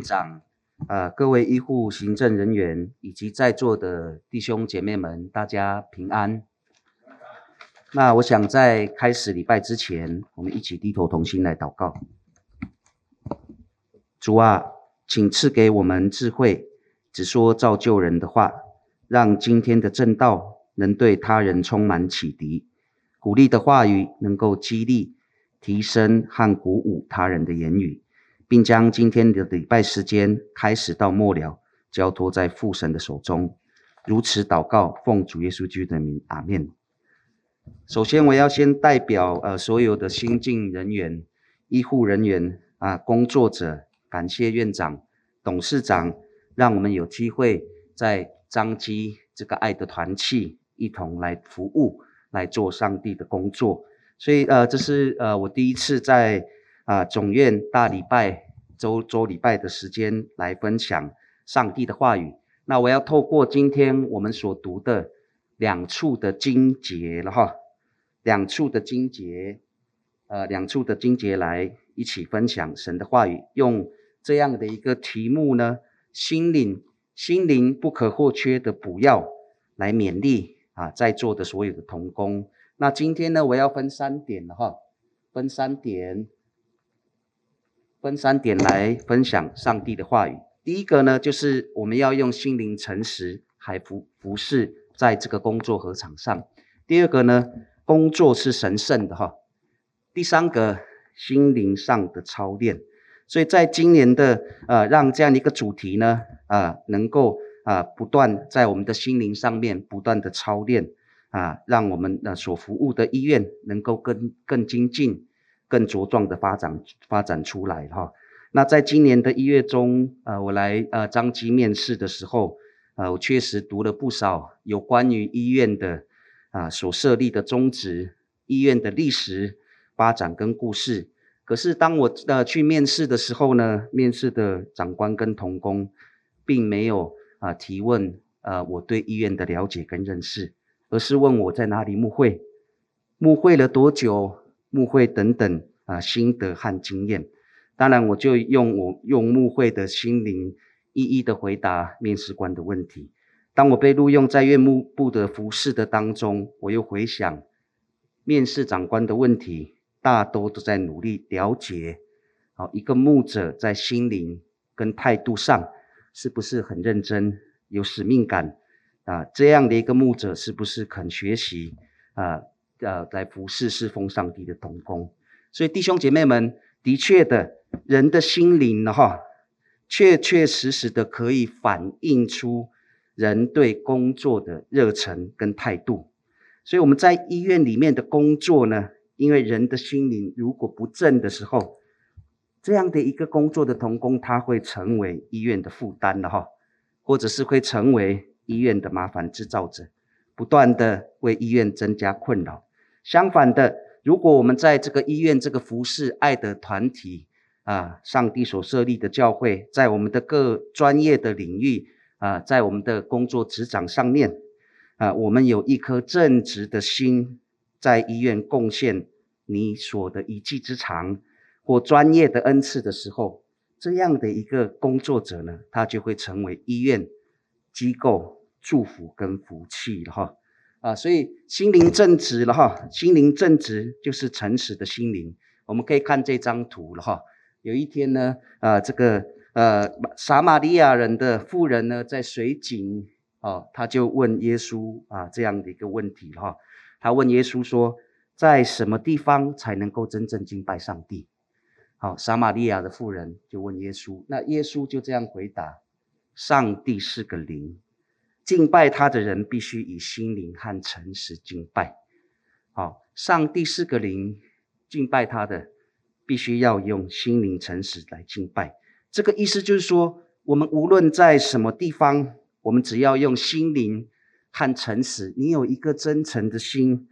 长，呃，各位医护行政人员以及在座的弟兄姐妹们，大家平安。那我想在开始礼拜之前，我们一起低头同心来祷告。主啊，请赐给我们智慧，只说造就人的话，让今天的正道能对他人充满启迪，鼓励的话语能够激励。提升和鼓舞他人的言语，并将今天的礼拜时间开始到末了，交托在父神的手中。如此祷告，奉主耶稣基督的名，阿门。首先，我要先代表呃所有的新进人员、医护人员啊、工作者，感谢院长、董事长，让我们有机会在彰基这个爱的团契一同来服务，来做上帝的工作。所以，呃，这是呃我第一次在啊、总院大礼拜周周礼拜的时间来分享上帝的话语。那我要透过今天我们所读的两处的经节了哈，两处的经节，呃，两处的经节来一起分享神的话语，用这样的一个题目呢，心灵心灵不可或缺的补药来勉励啊在座的所有的同工。那今天呢，我要分三点了哈，分三点，分三点来分享上帝的话语。第一个呢，就是我们要用心灵诚实还服服侍在这个工作禾场上。第二个呢，工作是神圣的哈。第三个，心灵上的操练。所以在今年的呃，让这样一个主题呢，啊、呃，能够啊、呃，不断在我们的心灵上面不断的操练。啊，让我们的所服务的医院能够更更精进、更茁壮的发展发展出来哈。那在今年的一月中，呃，我来呃张基面试的时候，呃，我确实读了不少有关于医院的啊所设立的宗旨、医院的历史发展跟故事。可是当我呃去面试的时候呢，面试的长官跟同工并没有啊提问呃我对医院的了解跟认识。而是问我在哪里牧会，牧会了多久，牧会等等啊心得和经验。当然，我就用我用牧会的心灵一一的回答面试官的问题。当我被录用在院牧部的服侍的当中，我又回想面试长官的问题，大多都在努力了解，好一个牧者在心灵跟态度上是不是很认真，有使命感。啊，这样的一个牧者是不是肯学习啊？呃，来服侍侍奉上帝的同工。所以弟兄姐妹们，的确的，人的心灵呢，哈，确确实实的可以反映出人对工作的热忱跟态度。所以我们在医院里面的工作呢，因为人的心灵如果不正的时候，这样的一个工作的童工，他会成为医院的负担的哈，或者是会成为。医院的麻烦制造者，不断的为医院增加困扰。相反的，如果我们在这个医院这个服侍爱的团体啊，上帝所设立的教会，在我们的各专业的领域啊，在我们的工作职掌上面啊，我们有一颗正直的心，在医院贡献你所的一技之长或专业的恩赐的时候，这样的一个工作者呢，他就会成为医院机构。祝福跟福气了哈啊，所以心灵正直了哈，心灵正直就是诚实的心灵。我们可以看这张图了哈。有一天呢，啊，这个呃撒玛利亚人的妇人呢，在水井啊，他就问耶稣啊这样的一个问题哈。他问耶稣说，在什么地方才能够真正敬拜上帝？好，撒玛利亚的妇人就问耶稣，那耶稣就这样回答：上帝是个灵。敬拜他的人必须以心灵和诚实敬拜。好，上帝是个灵，敬拜他的必须要用心灵诚实来敬拜。这个意思就是说，我们无论在什么地方，我们只要用心灵和诚实，你有一个真诚的心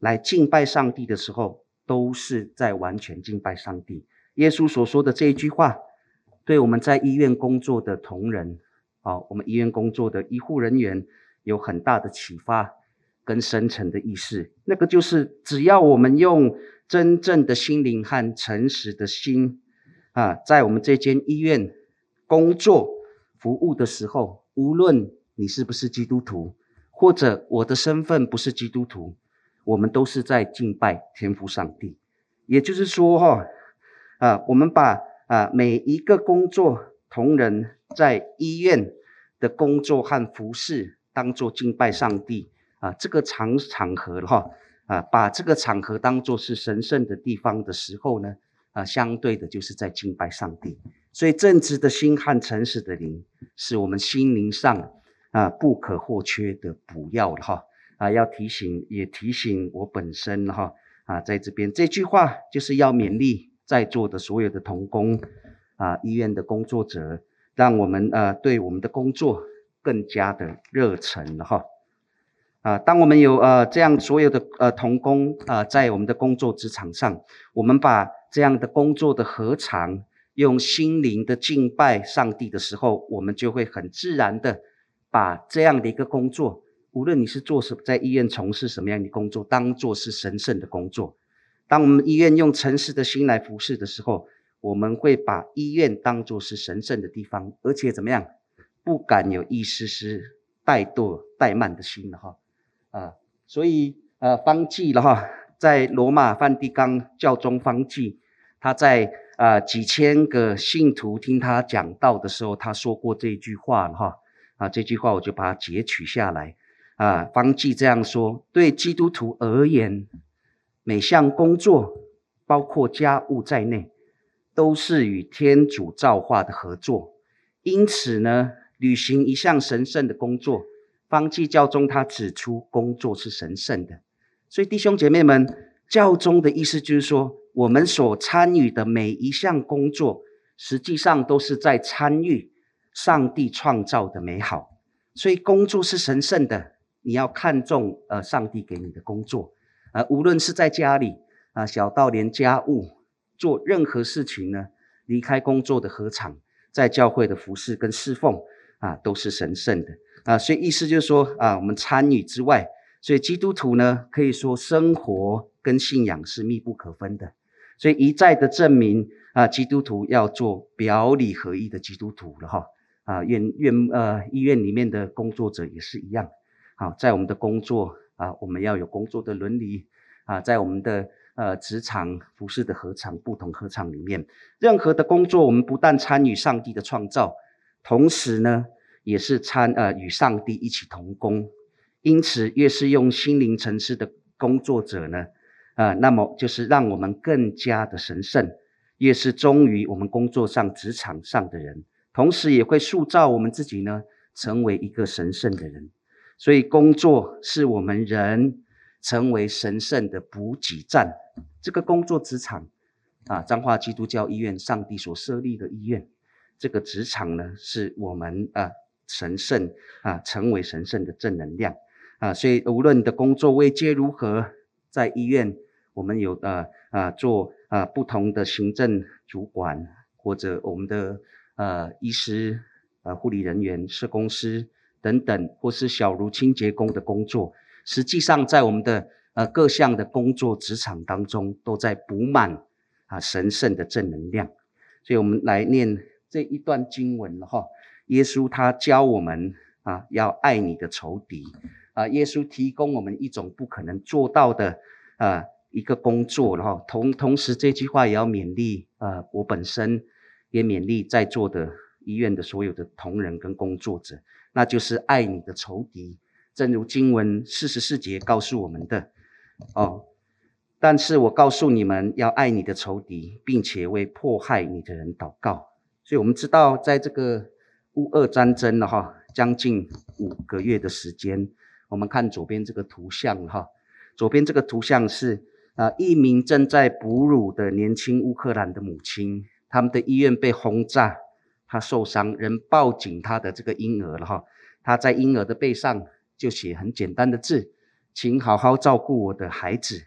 来敬拜上帝的时候，都是在完全敬拜上帝。耶稣所说的这一句话，对我们在医院工作的同仁。好，我们医院工作的医护人员有很大的启发跟深层的意识，那个就是只要我们用真正的心灵和诚实的心啊，在我们这间医院工作、服务的时候，无论你是不是基督徒，或者我的身份不是基督徒，我们都是在敬拜天父上帝。也就是说，哈，啊，我们把啊每一个工作同仁在医院的工作和服事当做敬拜上帝。啊，这个场场合哈啊，把这个场合当做是神圣的地方的时候呢，啊，相对的就是在敬拜上帝。所以正直的心和诚实的灵，是我们心灵上啊不可或缺的补药哈。啊，要提醒也提醒我本身哈啊，在这边。这句话就是要勉励在座的所有的同工啊，医院的工作者。让我们呃对我们的工作更加的热忱了哈啊！当我们有呃这样所有的呃同工啊，在我们的工作职场上，我们把这样的工作的合常用心灵的敬拜上帝的时候，我们就会很自然的把这样的一个工作，无论你是做什么，在医院从事什么样的工作，当做是神圣的工作。当我们医院用诚实的心来服侍的时候，我们会把医院当作是神圣的地方，而且怎么样，不敢有一丝丝怠惰怠慢的心了哈。啊，所以呃方济了哈，在罗马梵蒂冈教宗方济，他在啊几千个信徒听他讲道的时候，他说过这句话了哈。啊，这句话我就把它截取下来。啊，方济这样说：对基督徒而言，每项工作，包括家务在内。都是与天主造化的合作，因此呢，履行一项神圣的工作。方济教宗他指出，工作是神圣的。所以弟兄姐妹们，教宗的意思就是说，我们所参与的每一项工作，实际上都是在参与上帝创造的美好。所以工作是神圣的，你要看重呃上帝给你的工作，呃，无论是在家里啊，小到连家务。做任何事情呢，离开工作的禾场，在教会的服侍跟侍奉啊，都是神圣的啊。所以意思就是说啊，我们参与之外，所以基督徒呢，可以说生活跟信仰是密不可分的。所以一再的证明啊，基督徒要做表里合一的基督徒了哈啊。院院呃医院里面的工作者也是一样。好，在我们的工作啊，我们要有工作的伦理啊，在我们的。呃，职场服饰的合场，不同合场里面，任何的工作，我们不但参与上帝的创造，同时呢，也是参呃与上帝一起同工。因此，越是用心灵诚实的工作者呢，呃，那么就是让我们更加的神圣。越是忠于我们工作上职场上的人，同时也会塑造我们自己呢，成为一个神圣的人。所以，工作是我们人成为神圣的补给站。这个工作职场啊，彰化基督教医院，上帝所设立的医院，这个职场呢，是我们啊神圣啊，成为神圣的正能量啊。所以无论你的工作位阶如何，在医院，我们有呃啊做啊不同的行政主管，或者我们的呃医师、呃护理人员、社工师等等，或是小如清洁工的工作，实际上在我们的。呃，各项的工作职场当中，都在补满啊神圣的正能量。所以，我们来念这一段经文了哈。耶稣他教我们啊，要爱你的仇敌啊。耶稣提供我们一种不可能做到的啊一个工作了哈。同同时，这句话也要勉励啊，我本身也勉励在座的医院的所有的同仁跟工作者，那就是爱你的仇敌。正如经文四十四节告诉我们的。哦，但是我告诉你们要爱你的仇敌，并且为迫害你的人祷告。所以，我们知道，在这个乌俄战争了哈，将近五个月的时间。我们看左边这个图像哈，左边这个图像是啊，一名正在哺乳的年轻乌克兰的母亲，他们的医院被轰炸，她受伤，人抱紧她的这个婴儿了哈，她在婴儿的背上就写很简单的字。请好好照顾我的孩子。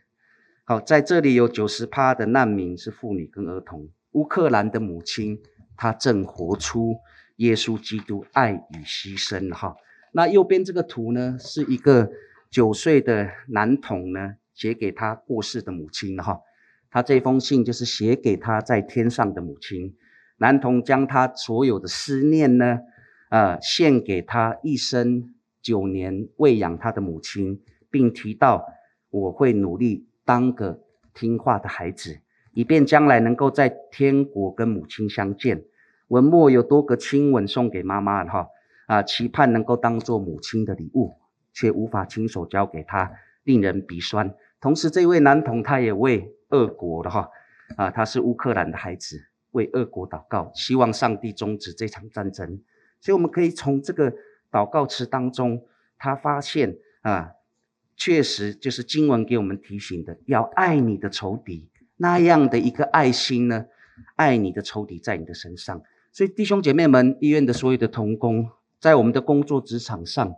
好，在这里有九十趴的难民是妇女跟儿童。乌克兰的母亲，她正活出耶稣基督爱与牺牲。哈，那右边这个图呢，是一个九岁的男童呢写给他过世的母亲。哈，他这封信就是写给他在天上的母亲。男童将他所有的思念呢，呃，献给他一生九年喂养他的母亲，并提到我会努力当个听话的孩子，以便将来能够在天国跟母亲相见。文末有多个亲吻送给妈妈哈，啊，期盼能够当做母亲的礼物，却无法亲手交给她，令人鼻酸。同时，这位男童他也为俄国的哈，啊，他是乌克兰的孩子，为俄国祷告，希望上帝终止这场战争。所以，我们可以从这个祷告词当中，他发现啊，确实就是经文给我们提醒的，要爱你的仇敌，那样的一个爱心呢，爱你的仇敌在你的身上。所以，弟兄姐妹们，医院的所有的同工，在我们的工作职场上，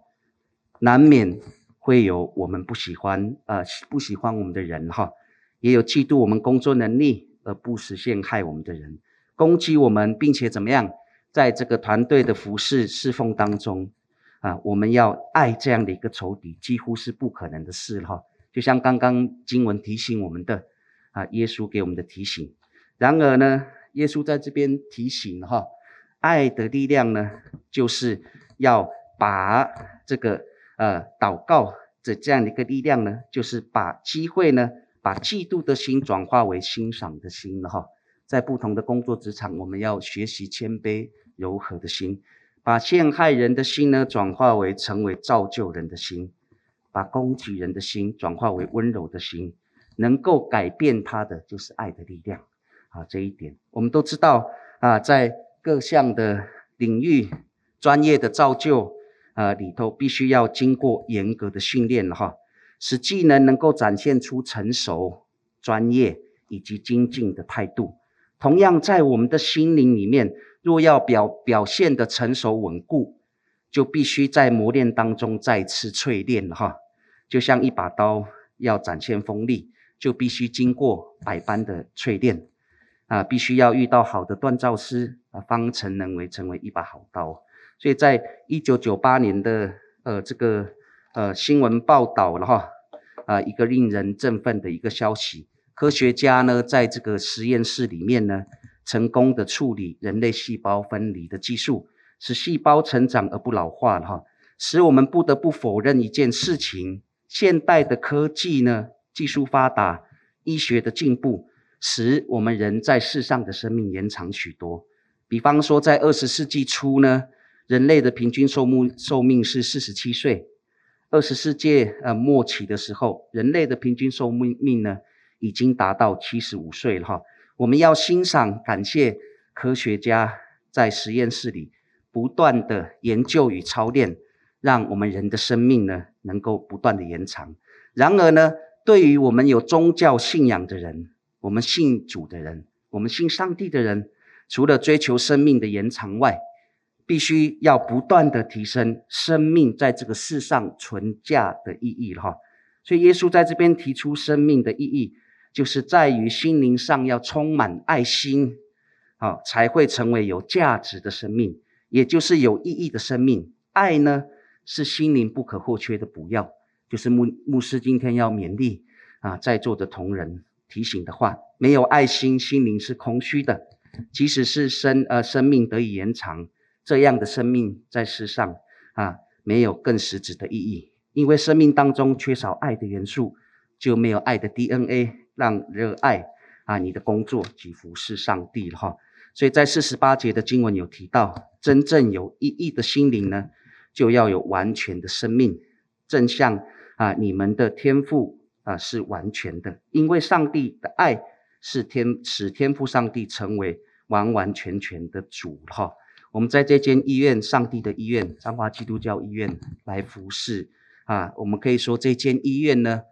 难免会有我们不喜欢，呃，不喜欢我们的人哈，也有嫉妒我们工作能力而不实现害我们的人，攻击我们，并且怎么样，在这个团队的服侍侍奉当中，啊，我们要爱这样的一个仇敌，几乎是不可能的事哈。就像刚刚经文提醒我们的，啊，耶稣给我们的提醒。然而呢，耶稣在这边提醒哈，爱的力量呢，就是要把这个呃祷告的这样的一个力量呢，就是把机会呢，把嫉妒的心转化为欣赏的心了哈。在不同的工作职场，我们要学习谦卑柔和的心，把陷害人的心呢，转化为成为造就人的心，把攻击人的心转化为温柔的心，能够改变他的就是爱的力量。啊，这一点我们都知道啊，在各项的领域专业的造就啊里头，必须要经过严格的训练哈，使技能能够展现出成熟、专业以及精进的态度。同样，在我们的心灵里面，若要表表现的成熟稳固，就必须在磨练当中再次淬炼哈。就像一把刀要展现锋利，就必须经过百般的淬炼。啊，必须要遇到好的锻造师啊，方成能为成为一把好刀。所以在一九九八年的呃这个呃新闻报道了哈，啊一个令人振奋的一个消息，科学家呢在这个实验室里面呢，成功的处理人类细胞分离的技术，使细胞成长而不老化了哈，使我们不得不否认一件事情：现代的科技呢，技术发达，医学的进步。使我们人在世上的生命延长许多。比方说，在二十世纪初呢，人类的平均寿命寿命是四十七岁；二十世纪呃末期的时候，人类的平均寿命命呢已经达到七十五岁了哈。我们要欣赏、感谢科学家在实验室里不断的研究与操练，让我们人的生命呢能够不断的延长。然而呢，对于我们有宗教信仰的人，我们信主的人，我们信上帝的人，除了追求生命的延长外，必须要不断的提升生命在这个世上存价的意义哈。所以耶稣在这边提出生命的意义，就是在于心灵上要充满爱心，啊，才会成为有价值的生命，也就是有意义的生命。爱呢，是心灵不可或缺的补药，就是牧牧师今天要勉励啊，在座的同仁。提醒的话，没有爱心，心灵是空虚的。即使是生呃生命得以延长，这样的生命在世上啊，没有更实质的意义。因为生命当中缺少爱的元素，就没有爱的 DNA，让热爱啊你的工作及服侍上帝了哈。所以在四十八节的经文有提到，真正有意义的心灵呢，就要有完全的生命，正像啊你们的天赋。啊，是完全的，因为上帝的爱是天使天赋上帝成为完完全全的主哈。我们在这间医院，上帝的医院，彰化基督教医院来服侍啊。我们可以说，这间医院呢，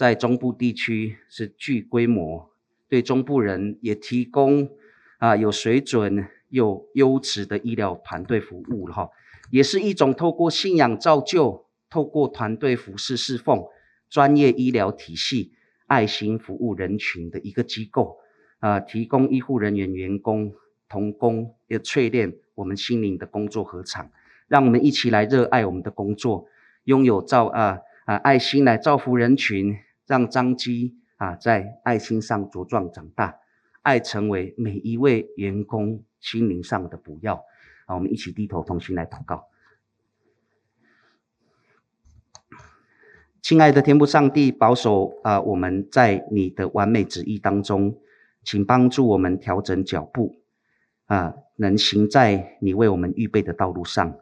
在中部地区是具规模，对中部人也提供啊有水准又优质的医疗团队服务了哈。也是一种透过信仰造就，透过团队服侍侍奉。专业医疗体系、爱心服务人群的一个机构，啊、提供医护人员、员工、同工也淬炼我们心灵的工作合场，让我们一起来热爱我们的工作，拥有造啊啊爱心来造福人群，让彰基啊在爱心上茁壮长大，爱成为每一位员工心灵上的补药。啊，我们一起低头同心来祷告。亲爱的天父上帝，保守啊，我们在你的完美旨意当中，请帮助我们调整脚步啊，能行在你为我们预备的道路上，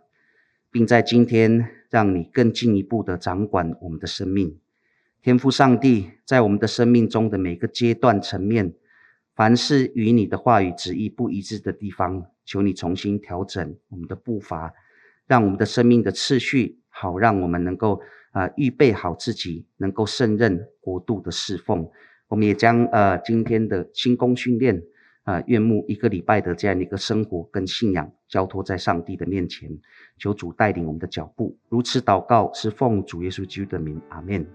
并在今天让你更进一步的掌管我们的生命。天父上帝，在我们的生命中的每个阶段层面，凡是与你的话语旨意不一致的地方，求你重新调整我们的步伐，让我们的生命的次序好，让我们能够啊预备好自己，能够胜任国度的侍奉。我们也将呃今天的新工训练啊，愿慕一个礼拜的这样一个生活跟信仰交托在上帝的面前，求主带领我们的脚步。如此祷告，是奉主耶稣基督的名，阿门。